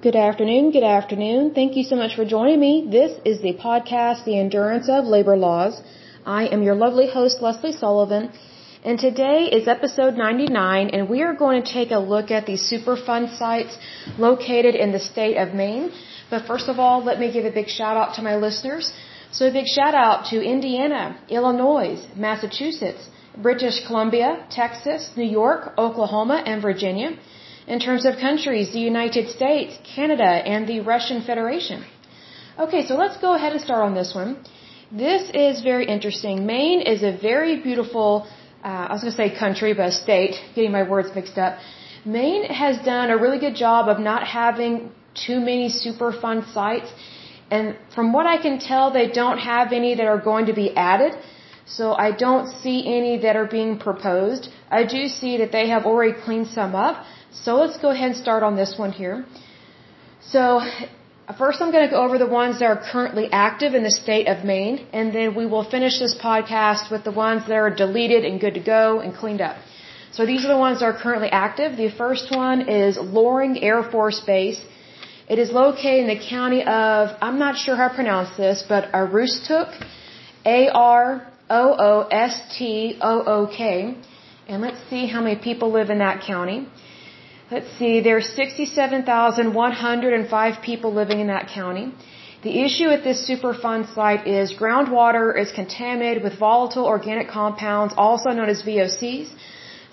Good afternoon, good afternoon. Thank you so much for joining me. This is the podcast, The Endurance of Labor Laws. I am your lovely host, Leslie Sullivan, and today is episode 99, and we are going to take a look at the Superfund sites located in the state of Maine. But first of all, let me give a big shout out to my listeners. So a big shout out to Indiana, Illinois, Massachusetts, British Columbia, Texas, New York, Oklahoma, and Virginia. In terms of countries, the United States, Canada, and the Russian Federation. Okay, so let's go ahead and start on this one. This is very interesting. Maine is a very beautiful, uh, I was going to say country, but state, getting my words mixed up. Maine has done a really good job of not having too many Superfund sites. And from what I can tell, they don't have any that are going to be added. So I don't see any that are being proposed. I do see that they have already cleaned some up. So let's go ahead and start on this one here. So first I'm going to go over the ones that are currently active in the state of Maine, and then we will finish this podcast with the ones that are deleted and good to go and cleaned up. So these are the ones that are currently active. The first one is Loring Air Force Base. It is located in the county of, I'm not sure how to pronounce this, but Aroostook, A-R-O-O-S-T-O-O-K. And let's see how many people live in that county. Let's see, there are 67,105 people living in that county. The issue at this Superfund site is groundwater is contaminated with volatile organic compounds, also known as VOCs,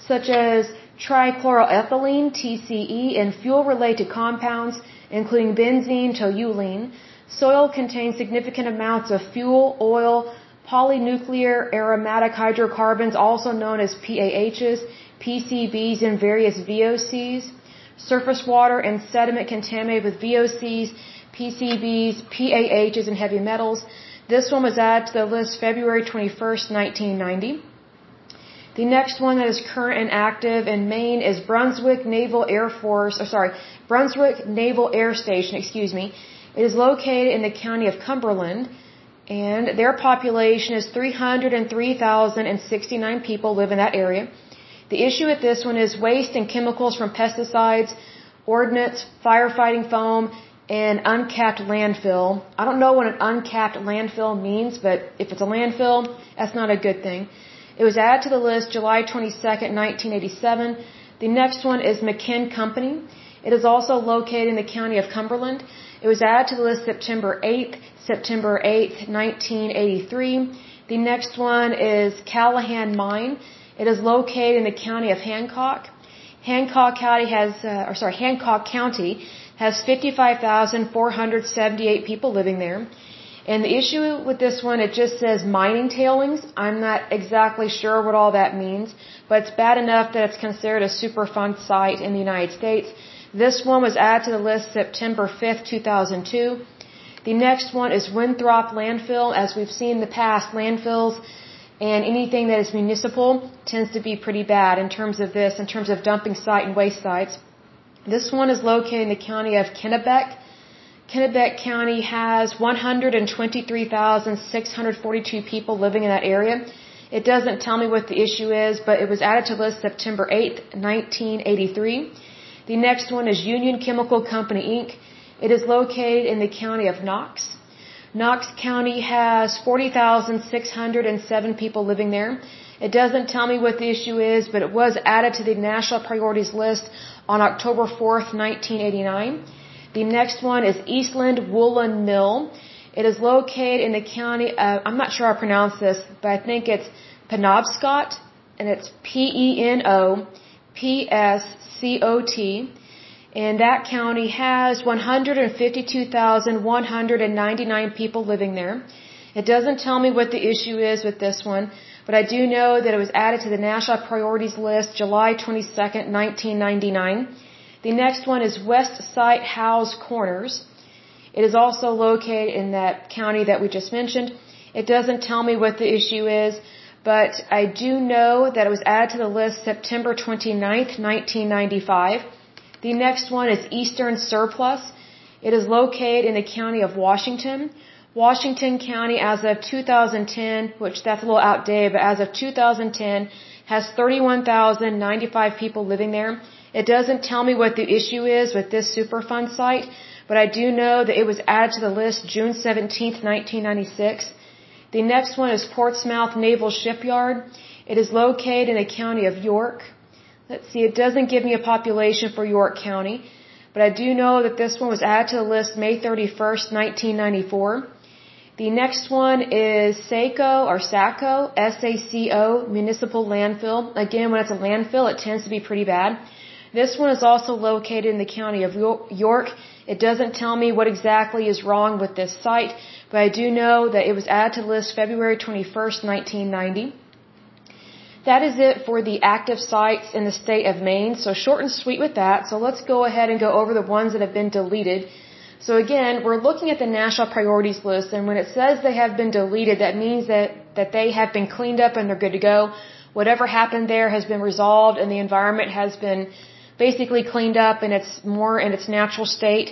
such as trichloroethylene, TCE, and fuel-related compounds, including benzene, toluene. Soil contains significant amounts of fuel, oil, polynuclear aromatic hydrocarbons, also known as PAHs, PCBs and various VOCs, surface water and sediment contaminated with VOCs, PCBs, PAHs, and heavy metals. This one was added to the list February 21st, 1990. The next one that is current and active in Maine is Brunswick Naval Air Force, or sorry, Brunswick Naval Air Station, excuse me. It is located in the county of Cumberland, and their population is 303,069 people live in that area. The issue with this one is waste and chemicals from pesticides, ordnance, firefighting foam, and uncapped landfill. I don't know what an uncapped landfill means, but if it's a landfill, that's not a good thing. It was added to the list July 22, 1987. The next one is McKin Company. It is also located in the county of Cumberland. It was added to the list September 8th, September 8th, 1983. The next one is Callahan Mine. It is located in the county of Hancock. Hancock County has, uh, or sorry, Hancock County has 55,478 people living there. And the issue with this one, it just says mining tailings. I'm not exactly sure what all that means, but it's bad enough that it's considered a Superfund site in the United States. This one was added to the list September 5th, 2002. The next one is Winthrop Landfill. As we've seen in the past, landfills and anything that is municipal tends to be pretty bad in terms of this, in terms of dumping site and waste sites. This one is located in the county of Kennebec. Kennebec County has 123,642 people living in that area. It doesn't tell me what the issue is, but it was added to list September 8th, 1983. The next one is Union Chemical Company Inc. It is located in the county of Knox. Knox County has 40,607 people living there. It doesn't tell me what the issue is, but it was added to the national priorities list on October 4th, 1989. The next one is Eastland Woolen Mill. It is located in the county of, I'm not sure to pronounce this, but I think it's Penobscot, and it's P-E-N-O-P-S-C-O-T and that county has 152,199 people living there. It doesn't tell me what the issue is with this one, but I do know that it was added to the national priorities list July 22nd, 1999. The next one is West Site Hows Corners. It is also located in that county that we just mentioned. It doesn't tell me what the issue is, but I do know that it was added to the list September 29th, 1995. The next one is Eastern Surplus. It is located in the county of Washington. Washington County, as of 2010, which that's a little outdated, but as of 2010, has 31,095 people living there. It doesn't tell me what the issue is with this Superfund site, but I do know that it was added to the list June 17th, 1996. The next one is Portsmouth Naval Shipyard. It is located in the county of York. Let's see, it doesn't give me a population for York County, but I do know that this one was added to the list May 31st, 1994. The next one is SACO or SACO, S-A-C-O, Municipal Landfill. Again, when it's a landfill, it tends to be pretty bad. This one is also located in the county of York. It doesn't tell me what exactly is wrong with this site, but I do know that it was added to the list February 21st, 1990. That is it for the active sites in the state of Maine. So short and sweet with that. So let's go ahead and go over the ones that have been deleted. So again, we're looking at the national priorities list, and when it says they have been deleted, that means that, that they have been cleaned up and they're good to go. Whatever happened there has been resolved and the environment has been basically cleaned up and it's more in its natural state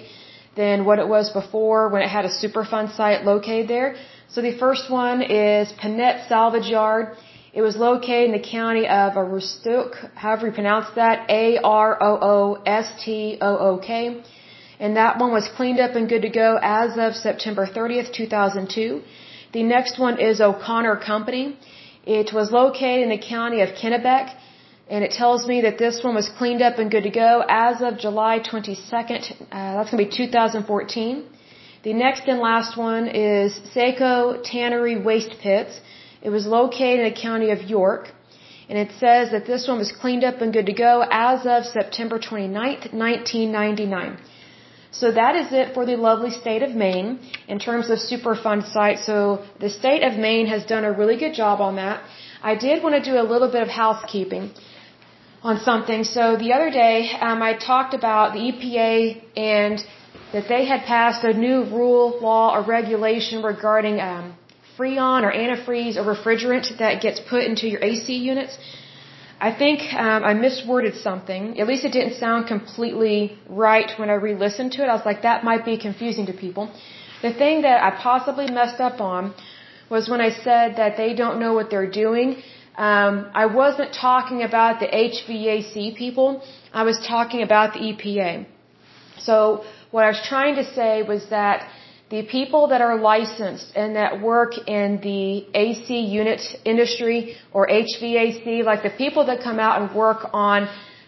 than what it was before when it had a Superfund site located there. So the first one is Pinette Salvage Yard. It was located in the county of Aroostook, however you pronounce that, A-R-O-O-S-T-O-O-K and that one was cleaned up and good to go as of September 30th, 2002. The next one is O'Connor Company. It was located in the county of Kennebec, and it tells me that this one was cleaned up and good to go as of July 22nd. Uh, that's going to be 2014. The next and last one is Saco Tannery Waste Pits. It was located in the county of York. And it says that this one was cleaned up and good to go as of September 29th, 1999. So that is it for the lovely state of Maine in terms of Superfund sites. So the state of Maine has done a really good job on that. I did want to do a little bit of housekeeping on something. So the other day, um, I talked about the EPA and that they had passed a new rule, law, or regulation regarding um, Freon or antifreeze or refrigerant that gets put into your AC units. I think um, I misworded something. At least it didn't sound completely right when I re-listened to it. I was like, that might be confusing to people. The thing that I possibly messed up on was when I said that they don't know what they're doing. Um, I wasn't talking about the HVAC people. I was talking about the EPA. So what I was trying to say was that the people that are licensed and that work in the AC unit industry or HVAC, like the people that come out and work on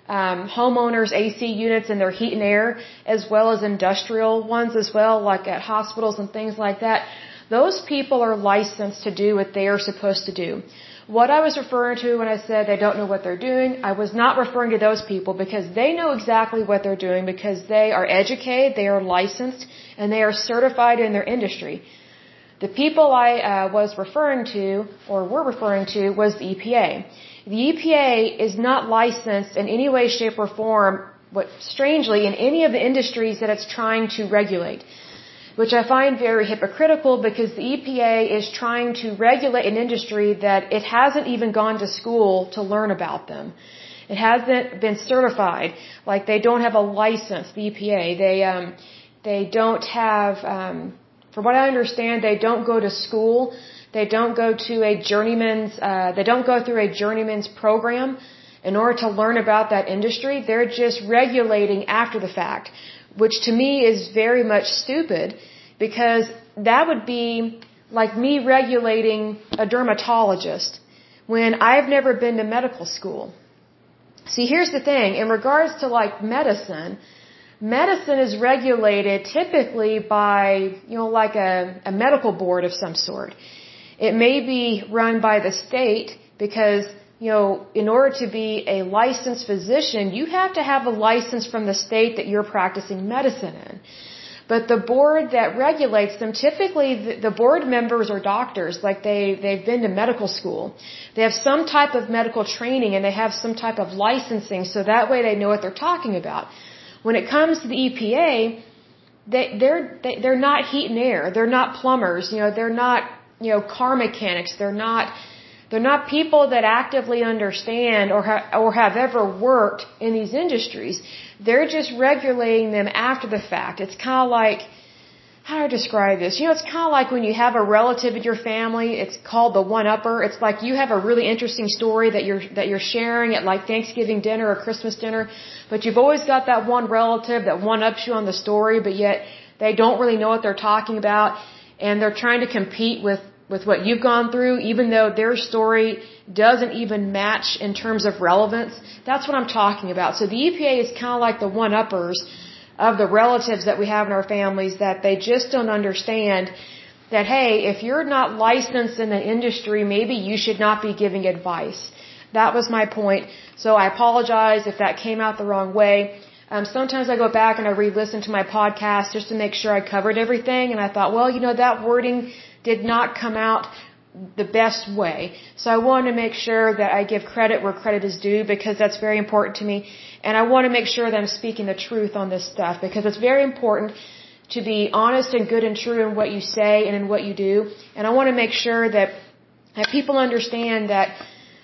um, homeowners' AC units and their heat and air, as well as industrial ones as well, like at hospitals and things like that, those people are licensed to do what they are supposed to do. What I was referring to when I said they don't know what they're doing, I was not referring to those people because they know exactly what they're doing because they are educated, they are licensed, and they are certified in their industry. The people I uh, was referring to, or were referring to, was the EPA. The EPA is not licensed in any way, shape, or form, what strangely, in any of the industries that it's trying to regulate which I find very hypocritical because the EPA is trying to regulate an industry that it hasn't even gone to school to learn about them. It hasn't been certified. Like they don't have a license, the EPA. They, um, they don't have, um, from what I understand, they don't go to school. They don't go to a journeyman's, uh, they don't go through a journeyman's program in order to learn about that industry. They're just regulating after the fact which to me is very much stupid because that would be like me regulating a dermatologist when I've never been to medical school. See, here's the thing. In regards to like medicine, medicine is regulated typically by, you know, like a, a medical board of some sort. It may be run by the state because you know, in order to be a licensed physician, you have to have a license from the state that you're practicing medicine in. But the board that regulates them, typically the, the board members are doctors, like they, they've been to medical school. They have some type of medical training and they have some type of licensing, so that way they know what they're talking about. When it comes to the EPA, they, they're, they, they're not heat and air. They're not plumbers, you know, they're not, you know, car mechanics. They're not, they're not people that actively understand or, ha- or have ever worked in these industries. They're just regulating them after the fact. It's kind of like, how do I describe this? You know, it's kind of like when you have a relative in your family. It's called the one-upper. It's like you have a really interesting story that you're that you're sharing at like Thanksgiving dinner or Christmas dinner, but you've always got that one relative that one-ups you on the story, but yet they don't really know what they're talking about, and they're trying to compete with with what you've gone through, even though their story doesn't even match in terms of relevance. That's what I'm talking about. So the EPA is kind of like the one-uppers of the relatives that we have in our families that they just don't understand that, hey, if you're not licensed in the industry, maybe you should not be giving advice. That was my point. So I apologize if that came out the wrong way. Um, sometimes I go back and I re-listen to my podcast just to make sure I covered everything. And I thought, well, you know, that wording did not come out the best way. So I want to make sure that I give credit where credit is due because that's very important to me. And I want to make sure that I'm speaking the truth on this stuff because it's very important to be honest and good and true in what you say and in what you do. And I want to make sure that, that people understand that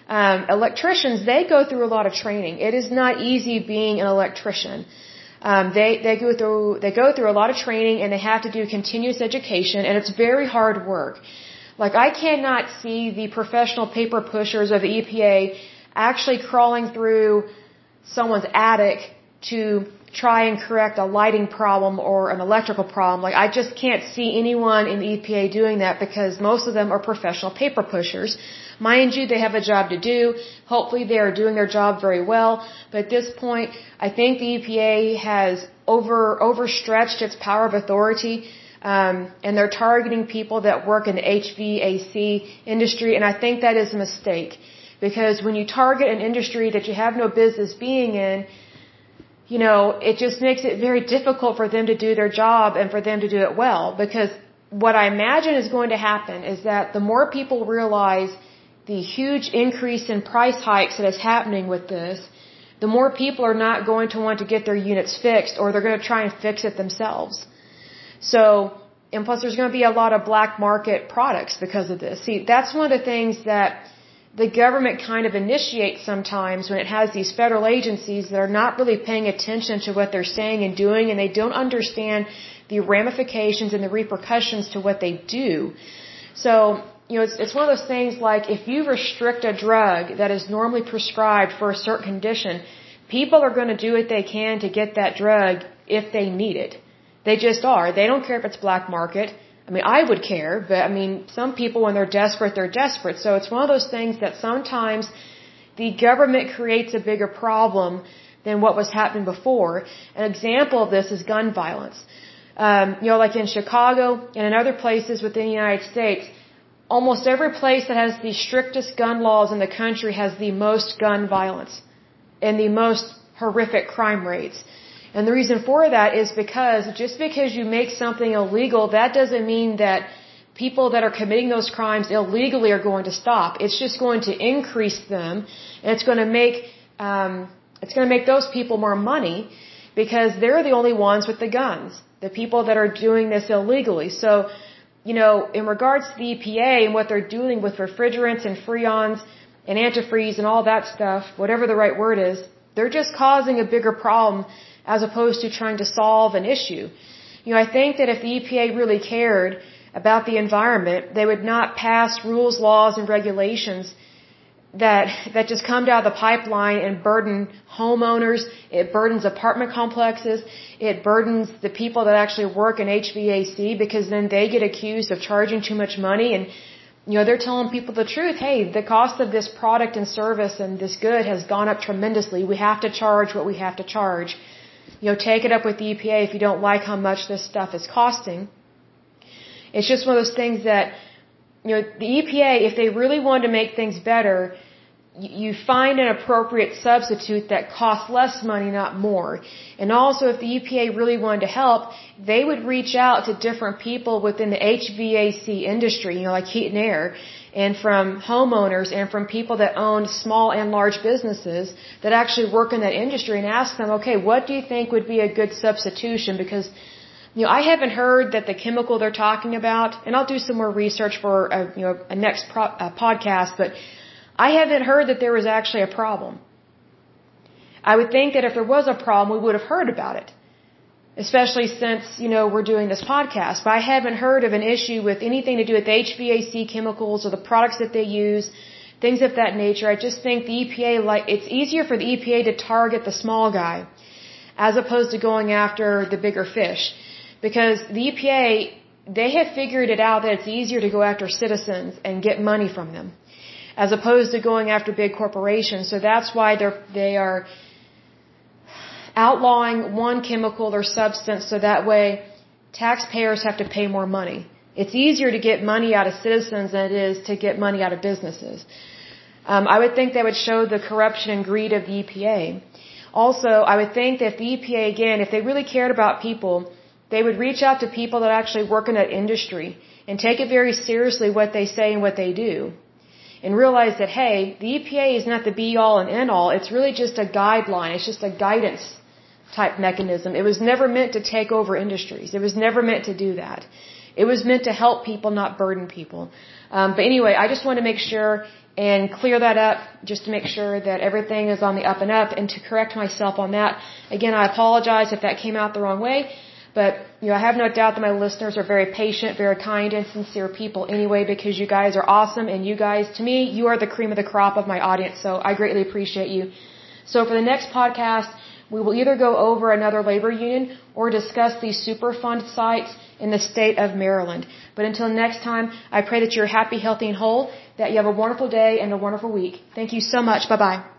um, electricians, they go through a lot of training. It is not easy being an electrician. Um, they they go through they go through a lot of training and they have to do continuous education and it's very hard work. Like I cannot see the professional paper pushers of the EPA actually crawling through someone's attic to try and correct a lighting problem or an electrical problem. Like I just can't see anyone in the EPA doing that because most of them are professional paper pushers. Mind you, they have a job to do. Hopefully they are doing their job very well. But at this point, I think the EPA has over, overstretched its power of authority um, and they're targeting people that work in the HVAC industry, and I think that is a mistake. Because when you target an industry that you have no business being in, you know, it just makes it very difficult for them to do their job and for them to do it well. Because what I imagine is going to happen is that the more people realize the huge increase in price hikes that is happening with this, the more people are not going to want to get their units fixed or they're going to try and fix it themselves. So, and plus there's going to be a lot of black market products because of this. See, that's one of the things that the government kind of initiates sometimes when it has these federal agencies that are not really paying attention to what they're saying and doing and they don't understand the ramifications and the repercussions to what they do. So, you know, it's, it's one of those things like if you restrict a drug that is normally prescribed for a certain condition, people are going to do what they can to get that drug if they need it. They just are. They don't care if it's black market. I mean, I would care, but I mean, some people when they're desperate, they're desperate. So it's one of those things that sometimes the government creates a bigger problem than what was happening before. An example of this is gun violence. Um, you know, like in Chicago and in other places within the United States, almost every place that has the strictest gun laws in the country has the most gun violence and the most horrific crime rates. And the reason for that is because just because you make something illegal, that doesn't mean that people that are committing those crimes illegally are going to stop. It's just going to increase them, and it's going to make um, it's going to make those people more money because they're the only ones with the guns. The people that are doing this illegally. So, you know, in regards to the EPA and what they're doing with refrigerants and freons and antifreeze and all that stuff, whatever the right word is, they're just causing a bigger problem as opposed to trying to solve an issue. You know, I think that if the EPA really cared about the environment, they would not pass rules, laws, and regulations that that just come down the pipeline and burden homeowners. It burdens apartment complexes. It burdens the people that actually work in HVAC because then they get accused of charging too much money and you know they're telling people the truth. Hey, the cost of this product and service and this good has gone up tremendously. We have to charge what we have to charge you know, take it up with the EPA if you don't like how much this stuff is costing. It's just one of those things that, you know, the EPA, if they really wanted to make things better, you find an appropriate substitute that costs less money, not more. And also, if the EPA really wanted to help, they would reach out to different people within the HVAC industry, you know, like heat and air, and from homeowners and from people that own small and large businesses that actually work in that industry and ask them, okay, what do you think would be a good substitution? Because, you know, I haven't heard that the chemical they're talking about, and I'll do some more research for a, you know, a next pro- a podcast, but I haven't heard that there was actually a problem. I would think that if there was a problem, we would have heard about it. especially since, you know, we're doing this podcast. But I haven't heard of an issue with anything to do with HVAC chemicals or the products that they use, things of that nature. I just think the EPA, like, it's easier for the EPA to target the small guy as opposed to going after the bigger fish. Because the EPA, they have figured it out that it's easier to go after citizens and get money from them as opposed to going after big corporations. So that's why they're, they are outlawing one chemical or substance so that way taxpayers have to pay more money. It's easier to get money out of citizens than it is to get money out of businesses. Um, I would think that would show the corruption and greed of the EPA. Also, I would think that the EPA, again, if they really cared about people, they would reach out to people that actually work in that industry and take it very seriously what they say and what they do. And realize that, hey, the EPA is not the be all and end all. It's really just a guideline. It's just a guidance type mechanism. It was never meant to take over industries. It was never meant to do that. It was meant to help people, not burden people. Um, but anyway, I just want to make sure and clear that up just to make sure that everything is on the up and up and to correct myself on that. Again, I apologize if that came out the wrong way. But, you know, I have no doubt that my listeners are very patient, very kind and sincere people anyway because you guys are awesome and you guys, to me, you are the cream of the crop of my audience. So I greatly appreciate you. So for the next podcast, we will either go over another labor union or discuss these Superfund sites in the state of Maryland. But until next time, I pray that you're happy, healthy, and whole, that you have a wonderful day and a wonderful week. Thank you so much. Bye bye.